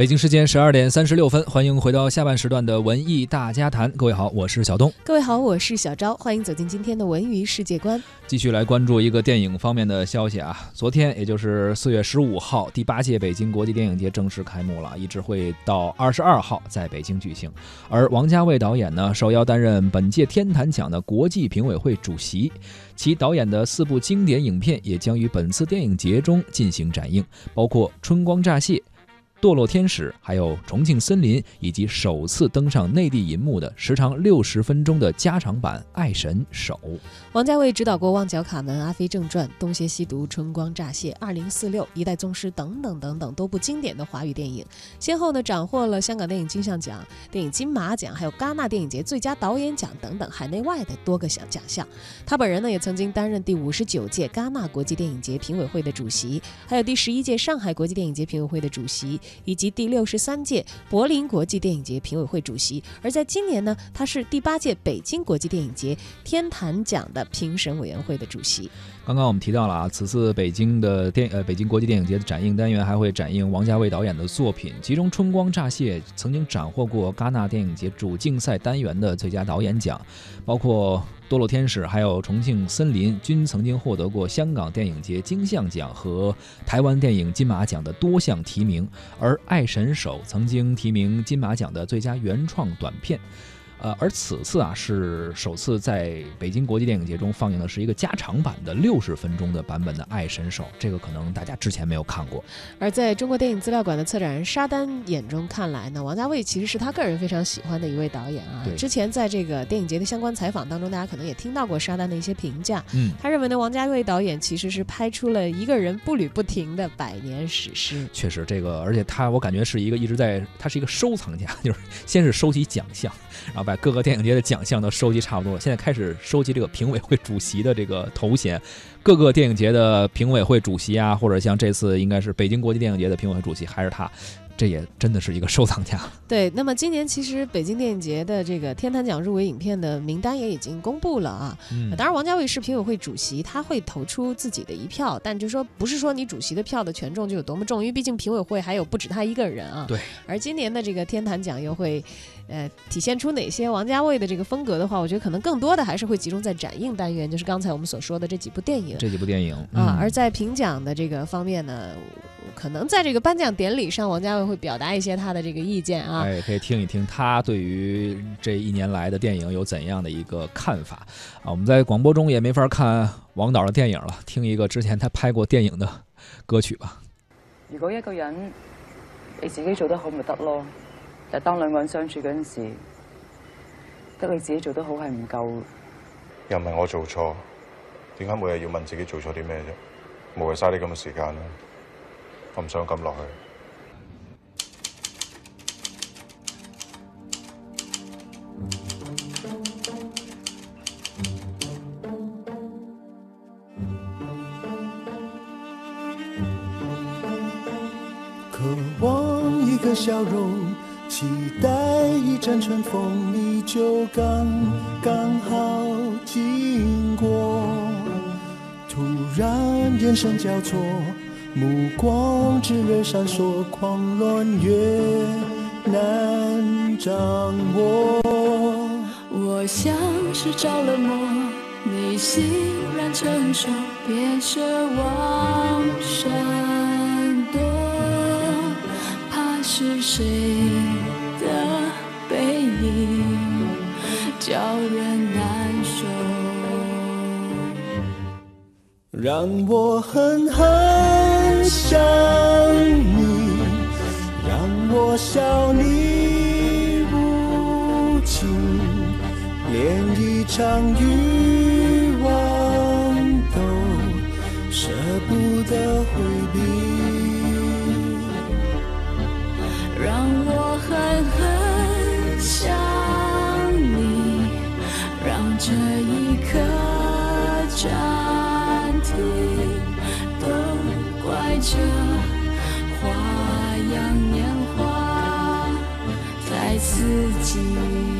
北京时间十二点三十六分，欢迎回到下半时段的文艺大家谈。各位好，我是小东。各位好，我是小昭。欢迎走进今天的文娱世界观。继续来关注一个电影方面的消息啊。昨天，也就是四月十五号，第八届北京国际电影节正式开幕了，一直会到二十二号在北京举行。而王家卫导演呢，受邀担任本届天坛奖的国际评委会主席，其导演的四部经典影片也将于本次电影节中进行展映，包括《春光乍泄》。堕落天使，还有重庆森林，以及首次登上内地银幕的时长六十分钟的加长版《爱神手》。王家卫执导过《旺角卡门》《阿飞正传》《东邪西毒》《春光乍泄》《二零四六》《一代宗师》等等等等多部经典的华语电影，先后呢斩获了香港电影金像奖、电影金马奖，还有戛纳电影节最佳导演奖等等海内外的多个奖奖项。他本人呢也曾经担任第五十九届戛纳国际电影节评委会的主席，还有第十一届上海国际电影节评委会的主席。以及第六十三届柏林国际电影节评委会主席，而在今年呢，他是第八届北京国际电影节天坛奖的评审委员会的主席。刚刚我们提到了啊，此次北京的电呃北京国际电影节的展映单元还会展映王家卫导演的作品，其中《春光乍泄》曾经斩获过戛纳电影节主竞赛单元的最佳导演奖，包括《堕落天使》还有《重庆森林》均曾经获得过香港电影节金像奖和台湾电影金马奖的多项提名，而《爱神手》曾经提名金马奖的最佳原创短片。呃，而此次啊是首次在北京国际电影节中放映的是一个加长版的六十分钟的版本的《爱神手》，这个可能大家之前没有看过。而在中国电影资料馆的策展人沙丹眼中看来呢，王家卫其实是他个人非常喜欢的一位导演啊。之前在这个电影节的相关采访当中，大家可能也听到过沙丹的一些评价。嗯，他认为呢，王家卫导演其实是拍出了一个人步履不停的百年史诗。确实，这个而且他我感觉是一个一直在，他是一个收藏家，就是先是收集奖项，然后把各个电影节的奖项都收集差不多了，现在开始收集这个评委会主席的这个头衔。各个电影节的评委会主席啊，或者像这次应该是北京国际电影节的评委会主席，还是他。这也真的是一个收藏家。对，那么今年其实北京电影节的这个天坛奖入围影片的名单也已经公布了啊。嗯，当然王家卫是评委会主席，他会投出自己的一票，但就说不是说你主席的票的权重就有多么重，因为毕竟评委会还有不止他一个人啊。对。而今年的这个天坛奖又会，呃，体现出哪些王家卫的这个风格的话，我觉得可能更多的还是会集中在展映单元，就是刚才我们所说的这几部电影。这几部电影啊，而在评奖的这个方面呢。可能在这个颁奖典礼上，王家卫会表达一些他的这个意见啊，哎，可以听一听他对于这一年来的电影有怎样的一个看法啊。我们在广播中也没法看王导的电影了，听一个之前他拍过电影的歌曲吧。如果一个人你自己做得好咪得咯，但当两个人相处嗰阵时，得你自己做得好系唔够。又唔系我做错，点解每日要问自己做错啲咩啫？无谓嘥啲咁嘅时间啦。我唔想咁落去。渴望一个笑容，期待一阵春风，你就刚刚好经过。突然眼神交错。目光炽热闪烁，狂乱越难掌握。我像是着了魔，你欣然承受，别奢望闪躲，怕是谁的背影叫人难受。让我狠狠一场欲望都舍不得回避。让我狠狠想你，让这一刻暂停。都怪这花样年华太刺激。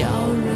笑容，